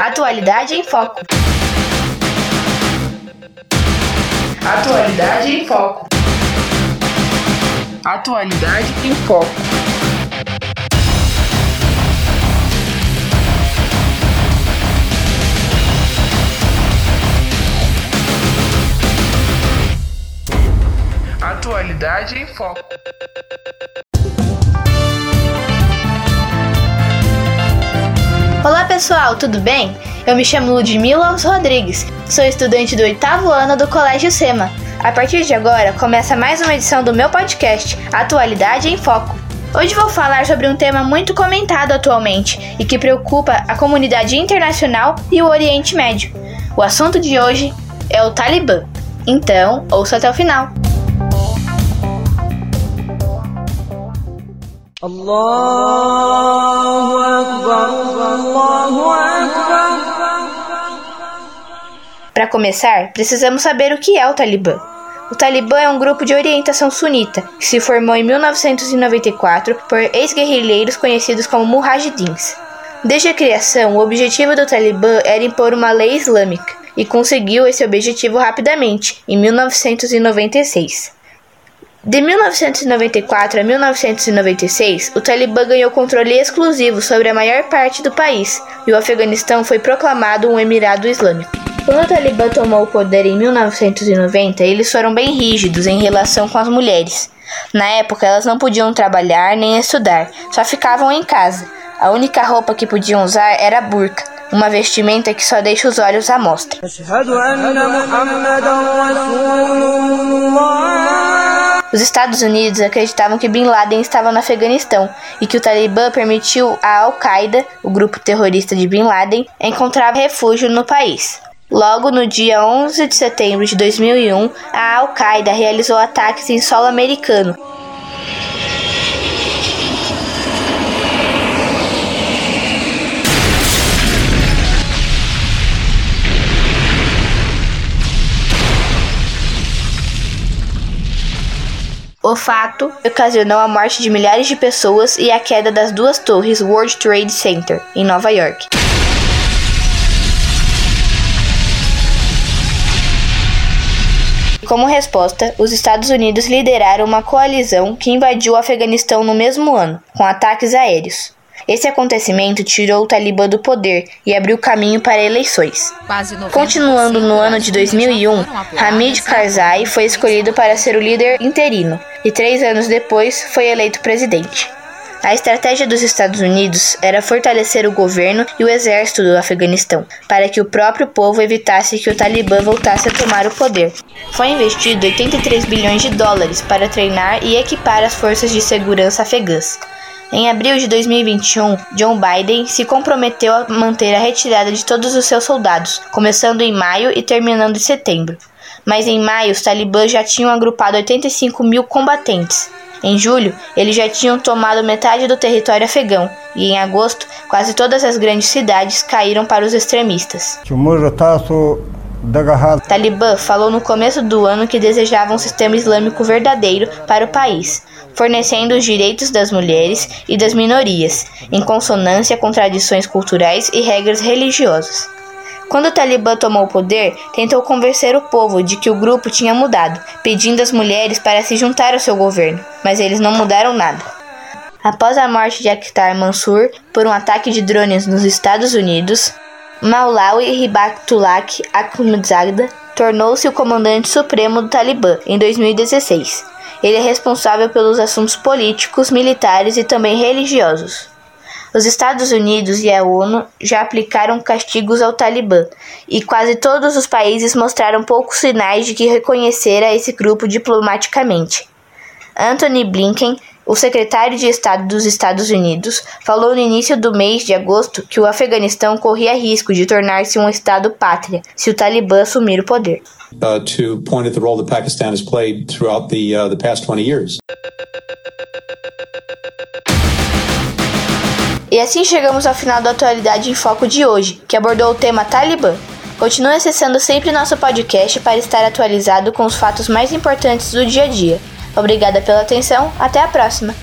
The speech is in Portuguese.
Atualidade em Foco. Atualidade em Foco. Atualidade em Foco. Atualidade em Foco. pessoal, tudo bem? Eu me chamo Ludmila Rodrigues, sou estudante do oitavo ano do Colégio SEMA. A partir de agora começa mais uma edição do meu podcast, Atualidade em Foco. Hoje vou falar sobre um tema muito comentado atualmente e que preocupa a comunidade internacional e o Oriente Médio. O assunto de hoje é o Talibã. Então, ouça até o final. Allah para começar, precisamos saber o que é o Talibã. O Talibã é um grupo de orientação sunita que se formou em 1994 por ex-guerrilheiros conhecidos como mujahidins. Desde a criação, o objetivo do Talibã era impor uma lei islâmica e conseguiu esse objetivo rapidamente, em 1996. De 1994 a 1996, o Talibã ganhou controle exclusivo sobre a maior parte do país e o Afeganistão foi proclamado um Emirado Islâmico. Quando o Talibã tomou o poder em 1990, eles foram bem rígidos em relação com as mulheres. Na época, elas não podiam trabalhar nem estudar, só ficavam em casa. A única roupa que podiam usar era a burca, uma vestimenta que só deixa os olhos à mostra. Os Estados Unidos acreditavam que Bin Laden estava no Afeganistão e que o Talibã permitiu à Al-Qaeda, o grupo terrorista de Bin Laden, encontrar refúgio no país. Logo no dia 11 de setembro de 2001, a Al-Qaeda realizou ataques em solo americano. O fato ocasionou a morte de milhares de pessoas e a queda das duas torres World Trade Center, em Nova York. Como resposta, os Estados Unidos lideraram uma coalizão que invadiu o Afeganistão no mesmo ano, com ataques aéreos. Esse acontecimento tirou o Talibã do poder e abriu caminho para eleições. Continuando no ano de 2001, Hamid Karzai foi escolhido para ser o líder interino e três anos depois foi eleito presidente. A estratégia dos Estados Unidos era fortalecer o governo e o exército do Afeganistão, para que o próprio povo evitasse que o Talibã voltasse a tomar o poder. Foi investido 83 bilhões de dólares para treinar e equipar as forças de segurança afegãs. Em abril de 2021, John Biden se comprometeu a manter a retirada de todos os seus soldados, começando em maio e terminando em setembro. Mas em maio, os talibãs já tinham agrupado 85 mil combatentes. Em julho, eles já tinham tomado metade do território afegão, e em agosto, quase todas as grandes cidades caíram para os extremistas. Talibã falou no começo do ano que desejava um sistema islâmico verdadeiro para o país, fornecendo os direitos das mulheres e das minorias, em consonância com tradições culturais e regras religiosas. Quando o Talibã tomou o poder, tentou convencer o povo de que o grupo tinha mudado, pedindo às mulheres para se juntar ao seu governo, mas eles não mudaram nada. Após a morte de Akhtar Mansur por um ataque de drones nos Estados Unidos, Maulawi Hibbatullah Akhundzada tornou-se o comandante supremo do Talibã em 2016. Ele é responsável pelos assuntos políticos, militares e também religiosos. Os Estados Unidos e a ONU já aplicaram castigos ao Talibã, e quase todos os países mostraram poucos sinais de que reconhecera esse grupo diplomaticamente. Anthony Blinken, o secretário de Estado dos Estados Unidos, falou no início do mês de agosto que o Afeganistão corria risco de tornar-se um Estado pátria se o Talibã assumir o poder. uh, to point at the role that Pakistan has played throughout the uh, the past 20 years. E assim chegamos ao final da Atualidade em Foco de hoje, que abordou o tema Talibã. Continue acessando sempre nosso podcast para estar atualizado com os fatos mais importantes do dia a dia. Obrigada pela atenção, até a próxima!